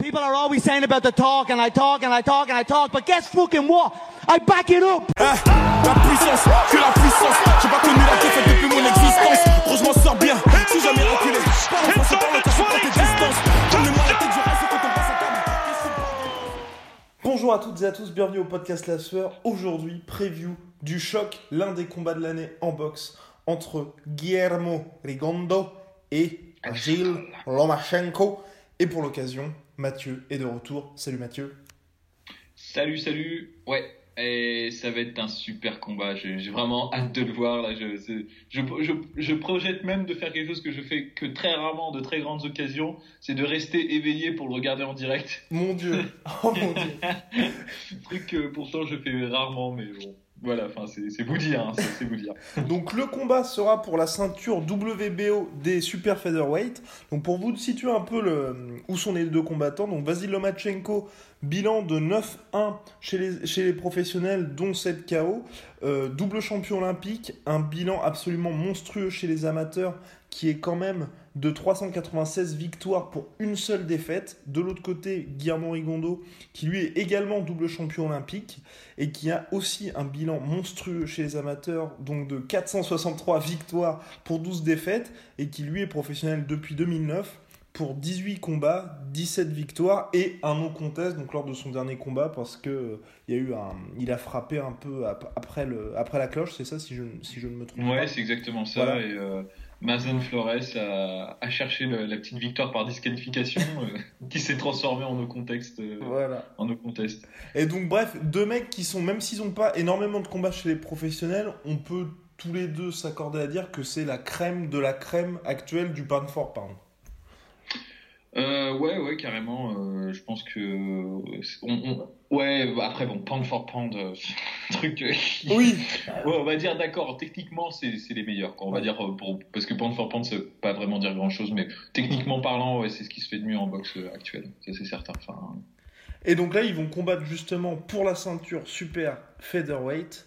People are always saying about the talk and I talk and I talk and I talk, but guess fucking what? I back it up. La puissance, que la puissance. J'ai pas connu la défaite depuis mon existence. Gros, je m'en sors bien. Si jamais reculé, le français, par le temps, c'est tes distances. Donne-moi la tête du reste quand on passe à table. Bonjour à toutes et à tous, bienvenue au podcast La Sueur. Aujourd'hui, preview du choc, l'un des combats de l'année en boxe entre Guillermo Rigondo et Gilles Lomachenko. Et pour l'occasion, Mathieu est de retour. Salut Mathieu. Salut, salut. Ouais, et ça va être un super combat. J'ai vraiment hâte de le voir. Là, je, c'est- je, je, je projette même de faire quelque chose que je fais que très rarement, de très grandes occasions, c'est de rester éveillé pour le regarder en direct. Mon Dieu, oh mon Dieu. Truc que pourtant je fais rarement, mais bon. Voilà, c'est vous dire, hein. Donc le combat sera pour la ceinture WBO des super featherweight. Donc pour vous situer un peu où sont les deux combattants, donc Vasil Lomachenko, bilan de 9-1 chez les, chez les professionnels, dont 7 KO, euh, double champion olympique, un bilan absolument monstrueux chez les amateurs qui est quand même de 396 victoires pour une seule défaite. De l'autre côté, Guillermo Rigondo, qui lui est également double champion olympique et qui a aussi un bilan monstrueux chez les amateurs, donc de 463 victoires pour 12 défaites, et qui lui est professionnel depuis 2009 pour 18 combats, 17 victoires et un no contest donc lors de son dernier combat parce que euh, il y a eu un il a frappé un peu ap- après le après la cloche, c'est ça si je si je ne me trompe pas? Ouais, c'est exactement ça. Voilà. Et euh, Mazen Flores a, a cherché le- la petite victoire par disqualification euh, qui s'est transformée en no contexte. euh, Voilà. en no contest. Et donc, bref, deux mecs qui sont, même s'ils n'ont pas énormément de combats chez les professionnels, on peut tous les deux s'accorder à dire que c'est la crème de la crème actuelle du pound for pound. Euh, ouais, ouais, carrément. euh, je pense que. on- on- ouais, après, bon, pound for pound, euh, truc. euh, Oui, Ouais, on va dire d'accord, techniquement, c'est les meilleurs. Quoi. On va dire, pour, parce que pound for pound, ça veut pas vraiment dire grand chose, mais techniquement parlant, ouais, c'est ce qui se fait de mieux en boxe actuelle. Ça, c'est certain. Enfin, Et donc là, ils vont combattre justement pour la ceinture super featherweight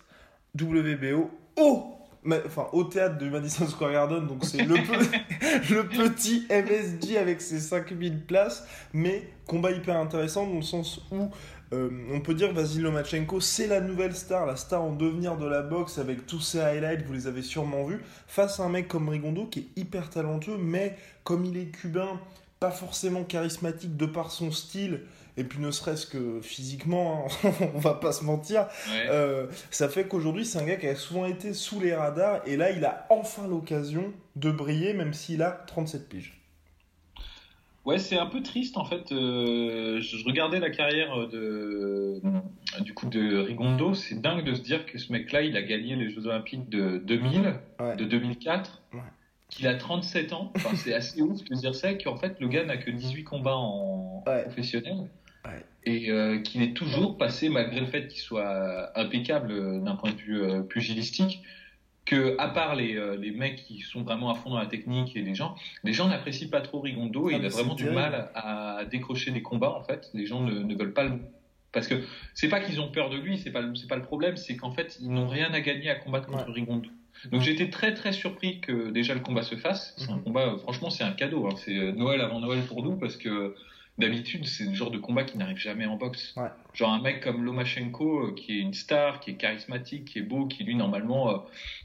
WBO au, enfin, au théâtre de Madison Square Garden. Donc c'est le, pe- le petit MSG avec ses 5000 places, mais combat hyper intéressant dans le sens où euh, on peut dire que Vasil Lomachenko, c'est la nouvelle star, la star en devenir de la boxe avec tous ses highlights, vous les avez sûrement vus, face à un mec comme Rigondo qui est hyper talentueux, mais comme il est cubain, pas forcément charismatique de par son style, et puis ne serait-ce que physiquement, hein, on va pas se mentir, ouais. euh, ça fait qu'aujourd'hui c'est un gars qui a souvent été sous les radars, et là il a enfin l'occasion de briller, même s'il a 37 piges. Ouais, c'est un peu triste en fait. Euh, je regardais la carrière de du coup de Rigondo. C'est dingue de se dire que ce mec-là, il a gagné les Jeux Olympiques de 2000, Ouais. de 2004, Ouais. qu'il a 37 ans. Enfin, c'est assez ouf de dire ça. Qu'en fait, le gars n'a que 18 combats en Ouais. professionnel. Ouais. Et euh, qu'il est toujours passé, malgré le fait qu'il soit impeccable euh, d'un point de vue euh, pugilistique, que à part les, euh, les mecs qui sont vraiment à fond dans la technique et les gens, les gens n'apprécient pas trop Rigondo et Ah, il a vraiment du mal à décrocher des combats en fait. Les gens ne, ne veulent pas le parce que c'est pas qu'ils ont peur de lui, c'est pas c'est pas le problème, c'est qu'en fait ils n'ont rien à gagner à combattre contre Ouais. Rigondo. Donc j'étais très très surpris que déjà le combat se fasse. C'est un Mhm. combat, franchement c'est un cadeau. hein. C'est Noël avant Noël pour nous parce que d'habitude c'est le genre de combat qui n'arrive jamais en boxe. Ouais. Genre un mec comme Lomachenko euh, qui est une star, qui est charismatique, qui est beau, qui lui normalement euh,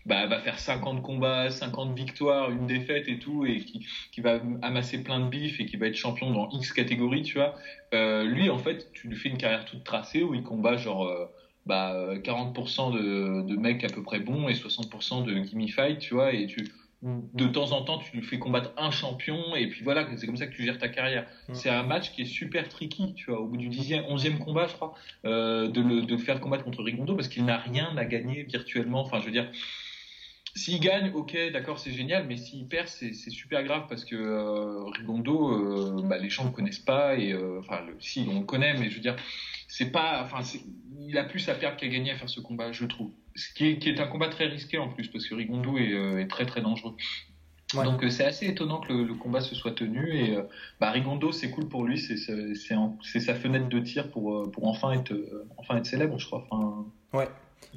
bah, va faire 50 combats, 50 victoires, une défaite et tout, et qui, qui va amasser plein de bif et qui va être champion dans X catégorie, tu vois. Euh, lui, en fait, tu lui fais une carrière toute tracée où il combat genre euh, bah, euh, 40% de, de mecs à peu près bons et 60% de gimme fight, tu vois, et tu de temps en temps, tu fais combattre un champion, et puis voilà, c'est comme ça que tu gères ta carrière. Mm. C'est un match qui est super tricky, tu vois, au bout du dixième, onzième combat, je crois, euh, de, le, de le faire combattre contre Rigondo, parce qu'il n'a rien à gagner virtuellement. Enfin, je veux dire, S'il gagne, ok, d'accord, c'est génial, mais s'il perd, c'est super grave parce que euh, Rigondo, euh, bah, les gens ne le connaissent pas et euh, enfin, si on le connaît, mais je veux dire, c'est pas, enfin, il a plus à perdre qu'à gagner à faire ce combat, je trouve. Ce qui est, qui est, un combat très risqué en plus parce que Rigondo est, est très très dangereux. Donc c'est assez étonnant que le, combat se soit tenu et bah, Rigondo c'est cool pour lui, c'est sa fenêtre de tir pour, pour enfin être enfin être célèbre, je crois. Enfin, ouais.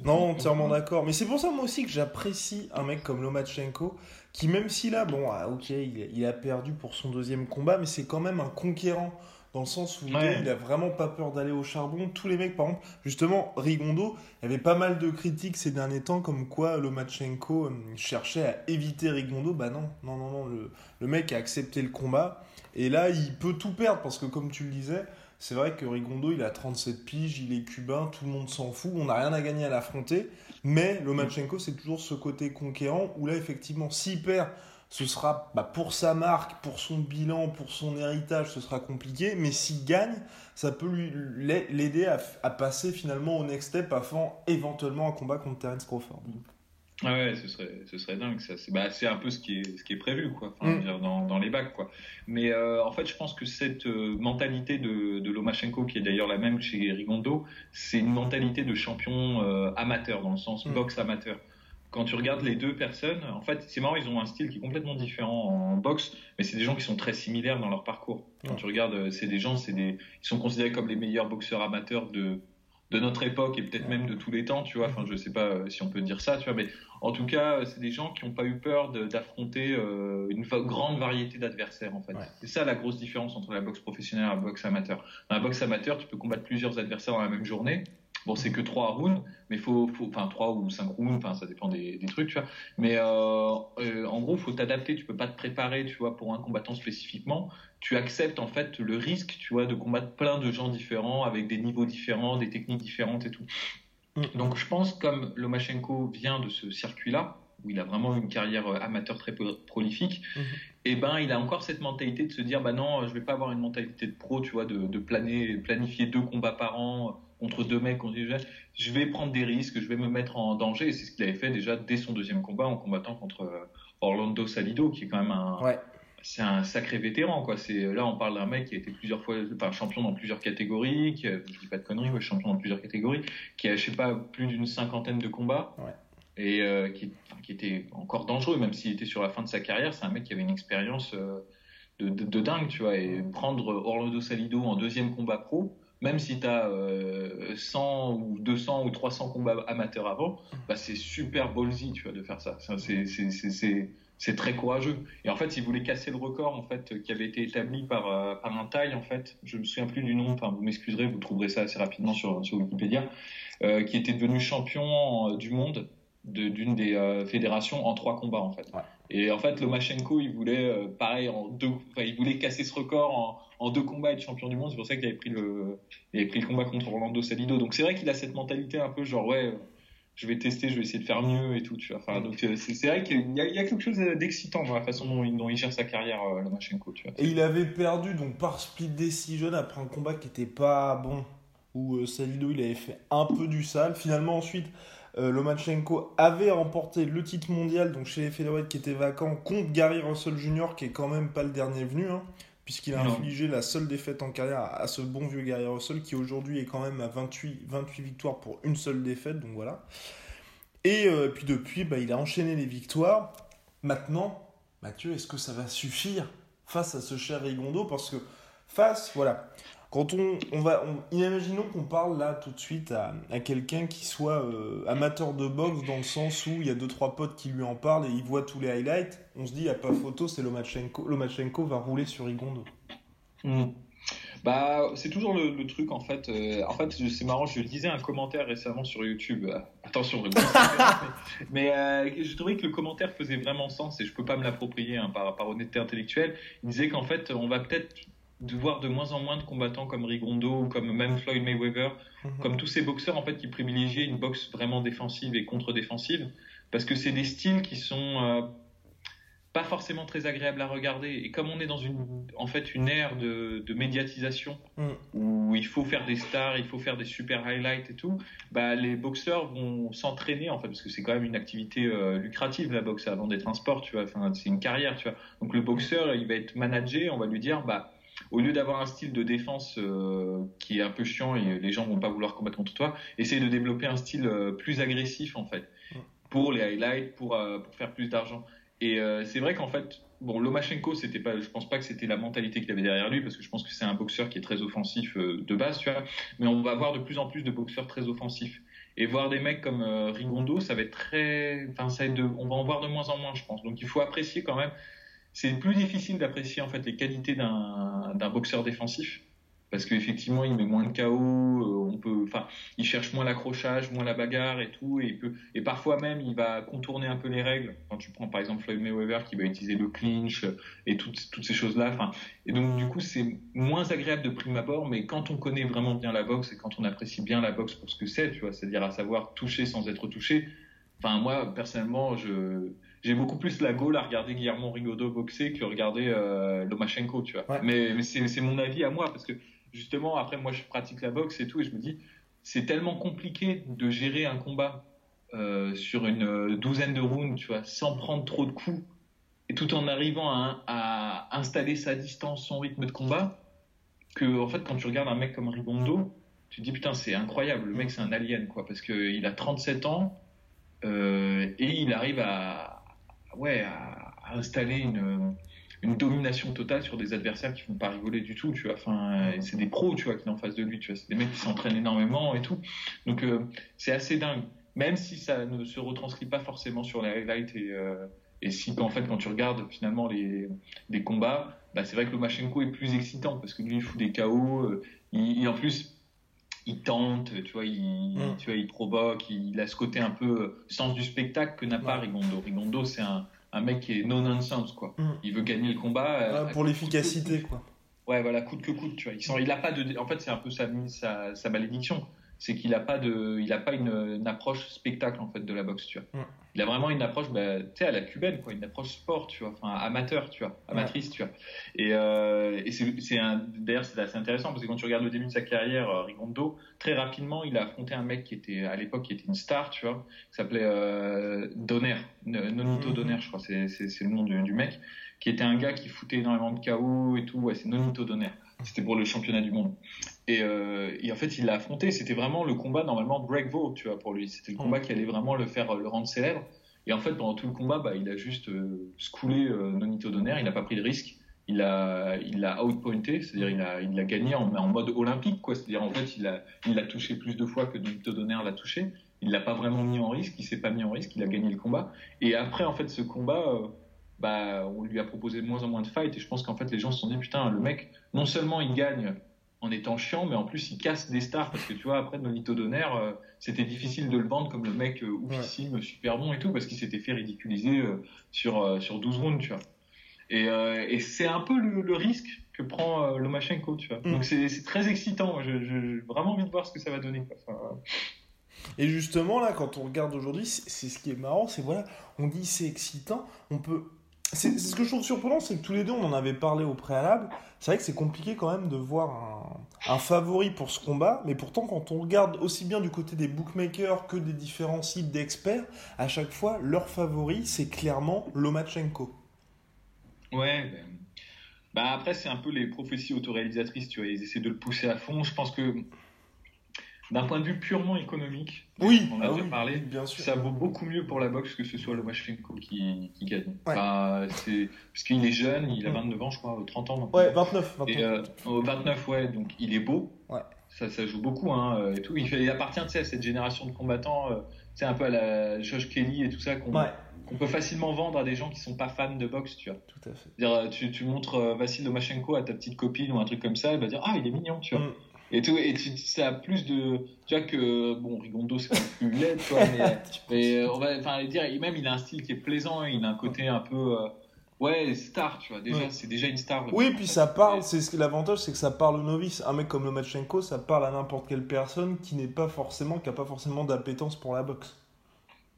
Non, entièrement d'accord. Mais c'est pour ça, moi aussi, que j'apprécie un mec comme Lomachenko, qui, même si là, bon, ah, ok, il, a perdu pour son deuxième combat, mais c'est quand même un conquérant. Dans le sens où il a vraiment pas peur d'aller au charbon. Tous les mecs, par exemple, justement, Rigondo, il y avait pas mal de critiques ces derniers temps, comme quoi Lomachenko euh, cherchait à éviter Rigondo. Bah non, non, non, non. Le, le mec a accepté le combat. Et là, il peut tout perdre, parce que comme tu le disais, c'est vrai que Rigondo, il a 37 piges, il est cubain, tout le monde s'en fout, on n'a rien à gagner à l'affronter. Mais Lomachenko, c'est toujours ce côté conquérant où là, effectivement, s'il perd, ce sera bah, pour sa marque, pour son bilan, pour son héritage, ce sera compliqué. Mais s'il gagne, ça peut l'aider à, à, passer finalement au next step avant éventuellement un combat contre Terence Crawford. Ah ouais, ce serait, ce serait dingue. Ça, c'est, bah, un peu ce qui est, ce qui est prévu, quoi. Enfin, mm. dans, dans, les bacs, quoi. Mais euh, en fait, je pense que cette euh, mentalité de, de Lomachenko, qui est d'ailleurs la même chez Rigondo, c'est une mentalité de champion euh, amateur, dans le sens mm. boxe amateur. Quand tu regardes les deux personnes, en fait, c'est marrant, ils ont un style qui est complètement différent en boxe, mais c'est des gens qui sont très similaires dans leur parcours. Quand tu regardes, c'est des gens, c'est des, ils sont considérés comme les meilleurs boxeurs amateurs de de notre époque et peut-être même de tous les temps, tu vois. Enfin, je sais pas euh, si on peut dire ça, tu vois, mais en tout cas, euh, c'est des gens qui n'ont pas eu peur d'affronter euh, une grande variété d'adversaires, en fait. C'est ça la grosse différence entre la boxe professionnelle et la boxe amateur. Dans la boxe amateur, tu peux combattre plusieurs adversaires dans la même journée. Bon, c'est que trois rounds, mais faut, faut, enfin trois ou cinq rounds, enfin ça dépend des, des trucs, tu vois. Mais euh, euh, en gros, faut t'adapter. Tu peux pas te préparer, tu vois, pour un combattant spécifiquement. Tu acceptes en fait le risque, tu vois, de combattre plein de gens différents avec des niveaux différents, des techniques différentes et tout. Mm. Donc je pense comme Lomachenko vient de ce circuit-là, où il a vraiment une carrière euh, amateur très prolifique, mm-hmm. et eh ben il a encore cette mentalité de se dire bah non, je vais pas avoir une mentalité de pro, tu vois, de, de planer, planifier deux combats par an contre deux mecs, je vais prendre des risques, je vais me mettre en danger. Et c'est ce qu'il avait fait déjà dès son deuxième combat en combattant contre euh, Orlando Salido, qui est quand même un, c'est un sacré vétéran, quoi. C'est, là, on parle d'un mec qui a été plusieurs fois, enfin, champion dans plusieurs catégories, qui, je dis pas de conneries, ouais, champion dans plusieurs catégories, qui a, je sais pas, plus d'une cinquantaine de combats. Et euh, qui, qui, était encore dangereux, même s'il était sur la fin de sa carrière. C'est un mec qui avait une expérience euh, de, de, dingue, tu vois. Et prendre Orlando Salido en deuxième combat pro, même si tu as 100 ou 200 ou 300 combats amateurs avant, bah c'est super ballsy, tu vois, de faire ça. C'est très courageux. Et en fait, il voulait casser le record, en fait, qui avait été établi par, euh, par un taille, en fait. Je me souviens plus du nom, enfin, vous m'excuserez, vous trouverez ça assez rapidement sur, sur Wikipédia, euh, qui était devenu champion euh, du monde d'une des euh, fédérations en trois combats, en fait. Et en fait, Lomachenko, il voulait, pareil, en deux, il voulait casser ce record en, deux combats être champion du monde. C'est pour ça qu'il avait pris le, il avait pris le combat contre Orlando Salido. Donc c'est vrai qu'il a cette mentalité un peu genre ouais, je vais tester, je vais essayer de faire mieux et tout. Enfin, donc euh, c'est vrai qu'il y, a, quelque chose d'excitant dans la façon dont il, gère sa carrière, euh, Lomachenko. Et il avait perdu donc par split decision après un combat qui était pas bon, où euh, Salido il avait fait un peu du sale. Finalement ensuite. Lomachenko avait remporté le titre mondial donc chez les featherweight qui était vacant contre Gary Russell Jr. qui est quand même pas le dernier venu. Hein puisqu'il a infligé la seule défaite en carrière à ce bon vieux Gary Russell, qui aujourd'hui est quand même à 28, 28 victoires pour une seule défaite, donc voilà. Et euh, puis depuis, bah, il a enchaîné les victoires. Maintenant, Mathieu, est-ce que ça va suffire face à ce cher Rigondo? Parce que face, voilà, quand on, on va, imaginons qu'on parle là tout de suite à, à quelqu'un qui soit euh, amateur de boxe dans le sens où il y a deux trois potes qui lui en parlent et il voit tous les highlights. On se dit, a pas photo, c'est Lomachenko. Lomachenko va rouler sur Rigondo. Hmm. Bah, c'est toujours le, truc en fait. Euh, en fait, c'est marrant. Je disais un commentaire récemment sur YouTube. Euh, attention, mais, mais je trouvais que le commentaire faisait vraiment sens et je peux pas me l'approprier hein, par, par honnêteté intellectuelle. Il disait qu'en fait, on va peut-être de voir de moins en moins de combattants comme Rigondo ou comme même Floyd Mayweather, mhm. comme tous ces boxeurs en fait qui privilégient une boxe vraiment défensive et contre-défensive, parce que c'est des styles qui sont euh, pas forcément très agréable à regarder. Et comme on est dans une, en fait, une ère de, de médiatisation Mm. où il faut faire des stars, il faut faire des super highlights et tout, bah, les boxeurs vont s'entraîner, en fait, parce que c'est quand même une activité euh, lucrative, la boxe, avant d'être un sport, tu vois. Enfin, c'est une carrière, tu vois. Donc, le boxeur, il va être managé, on va lui dire, bah, au lieu d'avoir un style de défense euh, qui est un peu chiant et les gens vont pas vouloir combattre contre toi, essaye de développer un style euh, plus agressif, en fait, pour les highlights, pour, euh, pour faire plus d'argent. Et c'est vrai qu'en fait, bon, Lomachenko, c'était pas, je pense pas que c'était la mentalité qu'il avait derrière lui, parce que je pense que c'est un boxeur qui est très offensif de base, tu vois. Mais on va voir de plus en plus de boxeurs très offensifs. Et voir des mecs comme Rigondo, ça va être très, enfin, ça va être de, on va en voir de moins en moins, je pense. Donc il faut apprécier quand même. C'est plus difficile d'apprécier en fait les qualités d'un boxeur défensif. Parce qu'effectivement, il met moins de KO, euh, on peut, enfin, il cherche moins l'accrochage, moins la bagarre et tout, et il peut, et parfois même, il va contourner un peu les règles. Quand tu prends par exemple Floyd Mayweather qui va utiliser le clinch et toutes, toutes ces choses-là, enfin, et donc du coup, c'est moins agréable de prime abord, mais quand on connaît vraiment bien la boxe et quand on apprécie bien la boxe pour ce que c'est, tu vois, c'est-à-dire à savoir toucher sans être touché. Enfin, moi, personnellement, je, j'ai beaucoup plus la gaule à regarder Guillermo Rigodo boxer que regarder euh, Lomachenko, tu vois. Ouais. Mais, mais c'est, mon avis à moi, parce que justement, après, moi, je pratique la boxe et tout, et je me dis, c'est tellement compliqué de gérer un combat euh, sur une euh, douzaine de rounds, tu vois, sans prendre trop de coups, et tout en arrivant à, à installer sa distance, son rythme de combat, que, en fait, quand tu regardes un mec comme Rigondo, tu te dis, putain, c'est incroyable, le mec, c'est un alien, quoi, parce qu'il a 37 ans, euh, et il arrive à, ouais, à, installer une, une domination totale sur des adversaires qui font pas rigoler du tout. Enfin, et c'est des pros, tu vois, qui sont en face de lui. C'est des mecs qui s'entraînent énormément et tout. Donc, euh, c'est assez dingue. Même si ça ne se retranscrit pas forcément sur les highlights et, euh, et si, en fait, quand tu regardes finalement les, les combats, bah, c'est vrai que Lomachenko est plus excitant parce que lui, il fout des KO. euh, il, il- en plus, il tente, tu vois, il, Mm. tu vois, il provoque, il, a ce côté un peu sens du spectacle que n'a pas Ouais. Rigondo. Rigondo, c'est un, un mec qui est no nonsense, quoi. Mm. Il veut gagner le combat. euh, Ouais, pour l'efficacité, quoi. Ouais, voilà, coûte que coûte, tu vois. Il, sent, il a pas de, en fait, c'est un peu sa, sa, sa malédiction. C'est qu'il a pas de, il a pas une, une approche spectacle, en fait, de la boxe, tu vois. Il a vraiment une approche, bah, tu sais, à la cubaine, quoi, une approche sport, tu vois, enfin, amateur, tu vois, amatrice, tu vois. Et, euh, et c'est, c'est un, d'ailleurs, c'est assez intéressant parce que quand tu regardes le début de sa carrière, euh, Rigondo, très rapidement, il a affronté un mec qui était, à l'époque, qui était une star, tu vois, qui s'appelait euh, Donner, Nonito Mhm. Donner, je crois, c'est, c'est, c'est le nom du, du mec, qui était un gars qui foutait énormément de KO et tout, ouais, c'est Nonito Donner. C'était pour le championnat du monde. Et, euh, et en fait, il l'a affronté. C'était vraiment le combat, normalement, break-vote, tu vois, pour lui. C'était le combat qui allait vraiment le faire, le rendre célèbre. Et en fait, pendant tout le combat, bah, il a juste euh, scoulé euh, Nonito Donner. Il n'a pas pris de risque. Il a, il l'a outpointé, c'est-à-dire il a, il l'a gagné en, en mode olympique, quoi. C'est-à-dire en fait, il a, il l'a touché plus de fois que Nonito Donner l'a touché. Il l'a pas vraiment mis en risque. Il s'est pas mis en risque. Il a gagné le combat. Et après, en fait, ce combat, bah, on lui a proposé de moins en moins de fights. Et je pense qu'en fait, les gens se sont dit, putain, le mec, non seulement il gagne en étant chiant, mais en plus il casse des stars parce que tu vois, après Nonito Donner, euh, c'était difficile de le vendre comme le mec euh, oufissime, super bon et tout, parce qu'il s'était fait ridiculiser euh, sur, euh, sur 12 rounds, tu vois. Et, et c'est un peu le, le risque que prend Lomachenko, tu vois. Mm. Donc c'est c'est très excitant. J'ai vraiment envie de voir ce que ça va donner. Quoi. Enfin, Et justement, là, quand on regarde aujourd'hui, c'est c'est ce qui est marrant, c'est voilà, on dit c'est excitant, on peut. C'est ce que je trouve surprenant, c'est que tous les deux, on en avait parlé au préalable. C'est vrai que c'est compliqué quand même de voir un, favori pour ce combat, mais pourtant, quand on regarde aussi bien du côté des bookmakers que des différents sites d'experts, à chaque fois, leur favori, c'est clairement Lomachenko. Ouais, bah après, c'est un peu les prophéties autoréalisatrices, tu vois. Ils essaient de le pousser à fond. Je pense que d'un point de vue purement économique, Oui, on en a ah déjà oui, parlé, bien sûr. ça vaut beaucoup mieux pour la boxe que ce soit Lomachenko qui, qui gagne. Ouais. Enfin, c'est, parce qu'il est jeune, il a Mm. 29 ans, je crois, 30 ans maintenant. Ouais, 29, 29. Et euh, au 29, ouais, donc il est beau. Ouais. Ça, ça joue beaucoup, hein, euh, et tout. Il, fait, il appartient, à cette génération de combattants, euh, tu sais, un peu à la Josh Kelly et tout ça, qu'on Ouais, qu'on peut facilement vendre à des gens qui sont pas fans de boxe, tu vois. tout à fait. C'est-à-dire, euh, tu, tu montres euh, Vassil Lomachenko à ta petite copine ou un truc comme ça, elle va dire, ah, il est mignon, tu vois. Mm. Et tout, et tu, ça a plus de, tu vois que, bon, Rigondo, c'est quand même plus laid, tu vois, mais, mais euh, on va, enfin, dire, et même, il a un style qui est plaisant, il a un côté un peu, euh, ouais, star, tu vois, déjà, Ouais. c'est déjà une star. Oui, puis ça parle, c'est ce que l'avantage, c'est que ça parle au novice. Un mec comme Lomachenko, ça parle à n'importe quelle personne qui n'est pas forcément, qui a pas forcément d'appétence pour la boxe.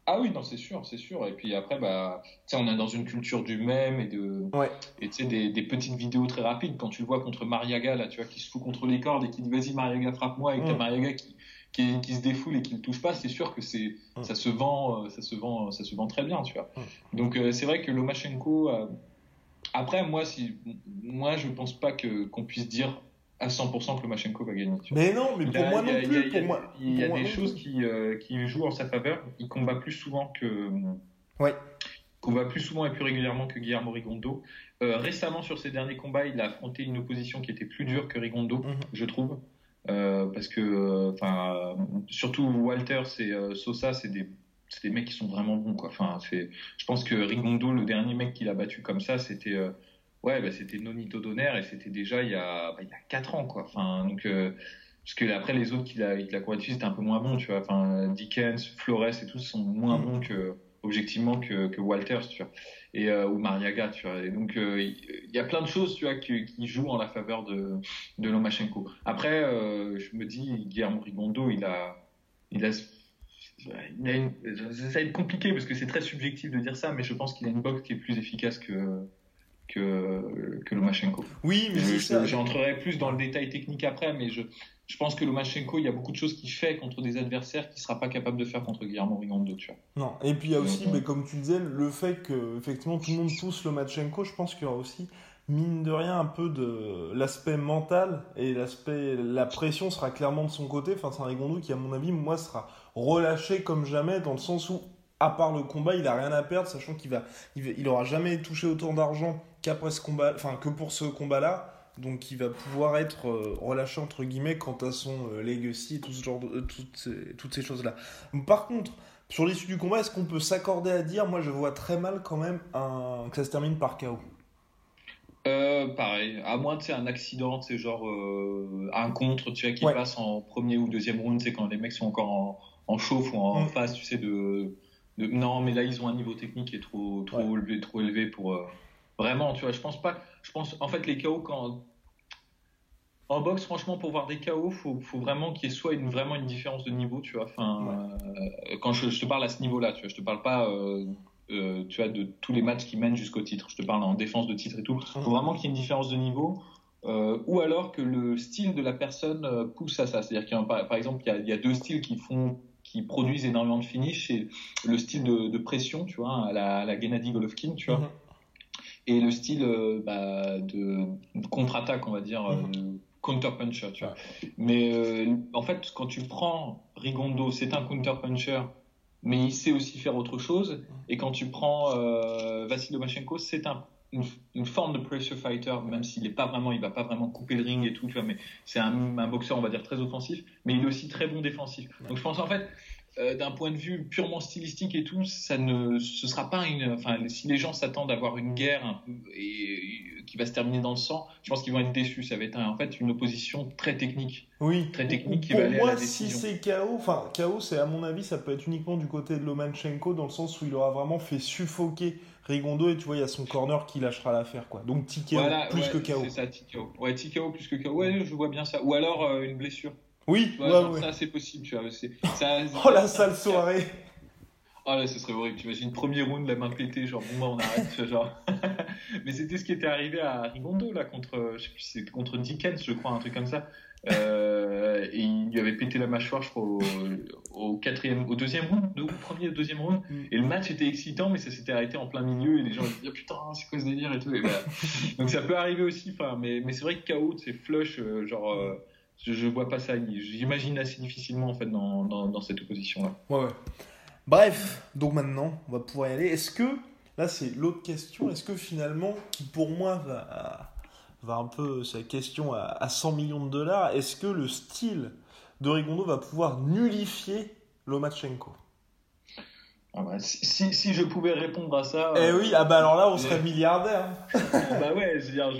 Ah oui, non, c'est sûr, c'est sûr. Et puis après, bah, on est dans une culture du même et de, Ouais. et des, des petites vidéos très rapides. Quand tu le vois contre Mariaga, là, tu vois, qui se fout contre les cordes et qui dit vas-y, Mariaga, frappe-moi, et que t'as Mm. Mariaga qui, qui, qui se défoule et qui le touche pas, c'est sûr que c'est, Mm. ça se vend, euh, ça se vend, ça se vend très bien, tu vois. Mm. Donc, euh, c'est vrai que Lomachenko, euh, après, moi, si, moi, je pense pas que, qu'on puisse dire à 100% que Lomachenko va gagner. Mais non, mais pour moi il y a- non il y a- plus. il y a- Pour moi, Il y a des choses qui, euh, qui jouent en sa faveur. Il combat plus souvent que. Ouais. combat plus souvent et plus régulièrement que Guillermo Rigondo. Euh, récemment, sur ses derniers combats, il a affronté une opposition qui était plus dure que Rigondo, Mhm. je trouve. Euh, parce que, enfin, euh, surtout Walter et euh, Sosa, c'est des, c'est des mecs qui sont vraiment bons, quoi. Enfin, c'est, je pense que Rigondo, le dernier mec qu'il a battu comme ça, c'était, euh, ouais, bah, c'était Nonito Donner et c'était déjà il y a, bah, il y a 4 ans, quoi. Enfin, donc, euh, parce que après les autres qu'il a, qu'il a combattu, c'était un peu moins bon, tu vois. Enfin, Dickens, Flores et tous sont moins Mhm. bons que, objectivement, que, que Walters, tu vois. Et, euh, ou Mariaga, tu vois. Et donc, euh, il y a plein de choses, tu vois, qui, qui jouent en la faveur de, de Lomachenko. Après, je me dis, Guillermo Rigondo, il a, il a, il a une- ça va être compliqué parce que c'est très subjectif de dire ça, mais je pense qu'il a une boxe qui est plus efficace que, que, que Lomachenko. Oui, mais c'est ça. J'entrerai plus dans le détail technique après, mais je, je pense que Lomachenko, il y a beaucoup de choses qu'il fait contre des adversaires qu'il sera pas capable de faire contre Guillermo Rigondo, tu vois. Non. Et puis il y a aussi, Mhm. mais comme tu disais, le fait que effectivement tout le monde pousse Lomachenko, je pense qu'il y aura aussi mine de rien un peu de l'aspect mental et l'aspect la pression sera clairement de son côté. Enfin, c'est un Rigondo qui, à mon avis, moi, sera relâché comme jamais dans le sens où, à part le combat, il a rien à perdre, sachant qu'il va, il, va- il aura jamais touché autant d'argent qu'après ce combat, enfin que pour ce combat-là. Donc il va pouvoir être euh, relâché entre guillemets quant à son euh, legacy et tout ce genre de, euh, toutes ces, toutes ces choses-là. Par contre, sur l'issue du combat, est-ce qu'on peut s'accorder à dire, moi je vois très mal quand même un... que ça se termine par KO Euh, pareil, à moins de c'est un accident, c'est genre euh, un contre, tu vois, qui Ouais. passe en premier ou deuxième round, c'est quand les mecs sont encore en, en chauffe ou en Mm. phase, tu sais, de, de- non, mais là ils ont un niveau technique qui est trop, trop Ouais. élevé, trop élevé pour vraiment, tu vois. Je pense pas, je pense, en fait, les KO quand en boxe, franchement, pour voir des KO, faut, faut vraiment qu'il y ait soit une, vraiment une différence de niveau, tu vois. Enfin, euh, quand je, je te parle à ce niveau-là, tu vois, je te parle pas, euh, euh, tu vois, de tous les matchs qui mènent jusqu'au titre. Je te parle en défense de titre et tout. Faut vraiment qu'il y ait une différence de niveau. euh, ou alors que le style de la personne euh, pousse à ça. C'est-à-dire qu'il y a, par, par exemple, il y, a, il y a deux styles qui font, qui produisent énormément de finish. C'est le style de, de pression, tu vois, à la, à la Gennady Golovkin, tu vois, Mhm. Et le style euh, bah, de, contre-attaque, on va dire, euh, counter-puncher, tu vois. Mais euh, en fait, quand tu prends Rigondo, c'est un counter-puncher, mais il sait aussi faire autre chose. Et quand tu prends euh, Vassil Lomachenko, c'est un, une, une forme de pressure fighter, même s'il est pas vraiment, il va pas vraiment couper le ring et tout, tu vois. Mais c'est un, un boxeur, on va dire, très offensif, mais il est aussi très bon défensif. Donc je pense en fait. Euh, d'un point de vue purement stylistique et tout, ça ne, ce sera pas une, enfin, si les gens s'attendent à avoir une guerre un peu, et, et qui va se terminer dans le sang, je pense qu'ils vont être déçus. Ça va être un- en fait une opposition très technique. Oui. Très technique qui Pour va aller à moi, la si c'est KO, enfin KO, c'est à mon avis, ça peut être uniquement du côté de Lomachenko dans le sens où il aura vraiment fait suffoquer Rigondo et tu vois, il y a son corner qui lâchera l'affaire quoi. Donc TKO Voilà, plus ouais, que KO. C'est ça, TKO. Ouais, TKO plus que KO. Ouais, je vois bien ça. Ou alors euh, une blessure. Oui, Tu vois, ouais, genre, ouais. ça c'est possible, tu vois. Ça, Oh la sale soirée. Oh là, ce serait horrible. T'imagines, premier round, la main pétée, genre, bon, bah, on arrête, tu vois, genre. Mais c'était ce qui était arrivé à Rigondo, là, contre, je sais plus, contre Dickens, je crois, un truc comme ça. Euh, et il lui avait pété la mâchoire, je crois, au, au quatrième, au deuxième round, au premier, au deuxième round. Mm. Et le match était excitant, mais ça s'était arrêté en plein milieu, et les gens disaient, oh, putain, c'est quoi ce délire et tout. Et voilà. Donc ça peut arriver aussi, enfin, mais, mais c'est vrai que KO, c'est flush, euh, genre, euh, je, vois pas ça. J'imagine assez difficilement, en fait, dans, dans, dans cette opposition-là. Ouais, ouais. Bref, donc maintenant, on va pouvoir y aller. Est-ce que, là c'est l'autre question, est-ce que finalement, qui pour moi va, va un peu, c'est la question à, à 100 millions de dollars, est-ce que le style de Rigondo va pouvoir nullifier Lomachenko? Ah bah, si, si, si je pouvais répondre à ça. Eh euh, oui, ah bah alors là on serait milliardaire. bah ouais, je veux dire,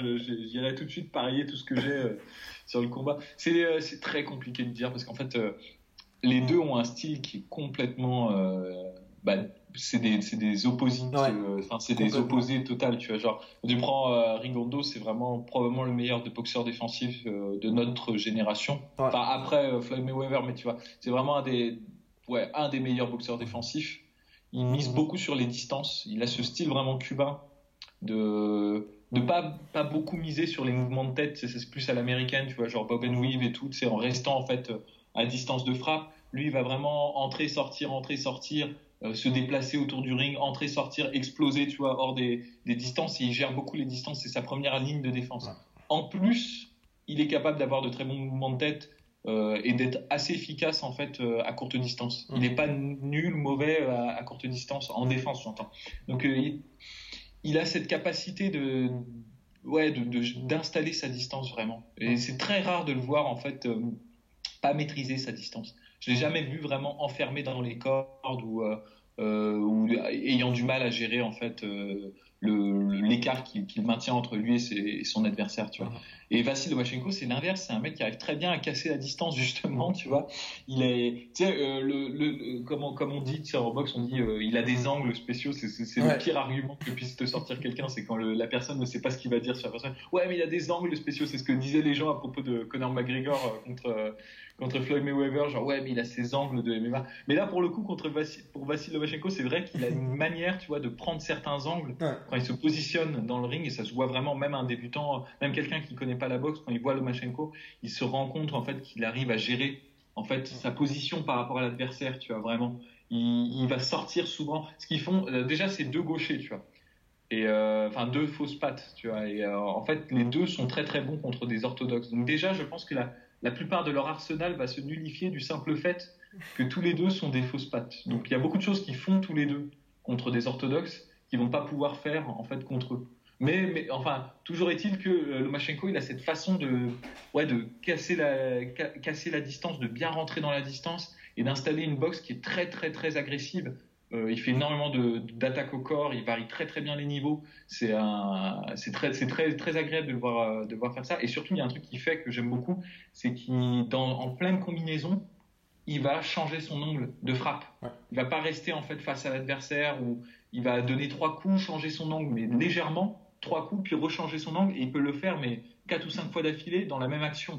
j'irais tout de suite parier tout ce que j'ai euh, sur le combat. C'est euh, c'est très compliqué de dire parce qu'en fait, euh, les deux ont un style qui est complètement. euh, bah, c'est des, des opposites, Ouais. c'est des opposés total, tu vois. Genre, tu prends euh, Rigondo, c'est vraiment probablement le meilleur des boxeurs défensifs euh, de notre génération. Ouais. Enfin, après euh, Floyd Mayweather, mais tu vois, c'est vraiment un des, ouais, un des meilleurs boxeurs défensifs. il mise beaucoup sur les distances. Il a ce style vraiment cubain de de pas pas beaucoup miser sur les mouvements de tête. C'est plus à l'américaine, tu vois, genre bob and weave et tout. C'est en restant en fait à distance de frappe. Lui, il va vraiment entrer, sortir, entrer, sortir, euh, se déplacer autour du ring, entrer, sortir, exploser, tu vois, hors des, des distances. Et il gère beaucoup les distances. C'est sa première ligne de défense. En plus, il est capable d'avoir de très bons mouvements de tête. Euh, et d'être assez efficace en fait euh, à courte distance. Il n'est pas nul, mauvais à, à, courte distance en défense, j'entends. Donc il, il a cette capacité de ouais d'installer de, sa distance vraiment. Et c'est très rare de le voir en fait euh, pas maîtriser sa distance. Je l'ai jamais vu vraiment enfermé dans les cordes ou, euh, euh, ou ayant du mal à gérer en fait l'écart qu'il maintient entre lui et, ses, et, son adversaire tu vois et Vassil Lomachenko, c'est l'inverse. C'est un mec qui arrive très bien à casser la distance, justement, tu vois. Il est, tu sais, euh, le, le, comment, comme on dit, tu en boxe, on dit, euh, il a des angles spéciaux. C'est ouais. le pire argument que puisse te sortir quelqu'un. C'est quand le, la personne ne sait pas ce qu'il va dire sur la personne. Ouais, mais il a des angles spéciaux. C'est ce que disaient les gens à propos de Conor McGregor euh, contre, contre Floyd Mayweather. Genre, ouais, mais il a ses angles de MMA. Mais là, pour le coup, contre pour Vassil Lomachenko, c'est vrai qu'il a une manière, tu vois, de prendre certains angles ouais. quand il se positionne dans le ring. Et ça se voit vraiment, même un débutant, même quelqu'un qui connaît pas la boxe, quand il voit Lomachenko, il se rend compte en fait qu'il arrive à gérer en fait sa position par rapport à l'adversaire, tu vois vraiment. Il, il, va sortir souvent. Ce qu'ils font, euh, déjà c'est deux gauchers, tu vois. Et euh, enfin deux fausses pattes, tu vois. Et euh, en fait, les deux sont très très bons contre des orthodoxes. Donc déjà, je pense que la, la plupart de leur arsenal va se nullifier du simple fait que tous les deux sont des fausses pattes. Donc il y a beaucoup de choses qu'ils font tous les deux contre des orthodoxes qui vont pas pouvoir faire en fait contre eux. Mais, enfin, toujours est-il que euh, Lomachenko, il a cette façon de, ouais, de casser la, ca casser la distance, de bien rentrer dans la distance et d'installer une boxe qui est très, très, très agressive. Euh, il fait énormément d'attaques au corps, il varie très, très bien les niveaux. C'est très, très, très agréable de le, voir, de voir faire ça. Et surtout, il y a un truc qui fait que j'aime beaucoup, c'est qu'en pleine combinaison, il va changer son angle de frappe. Ouais. Il va pas rester en fait face à l'adversaire ou il va donner trois coups, changer son angle, mais légèrement trois coups, puis rechanger son angle, et il peut le faire, mais quatre ou cinq fois d'affilée dans la même action.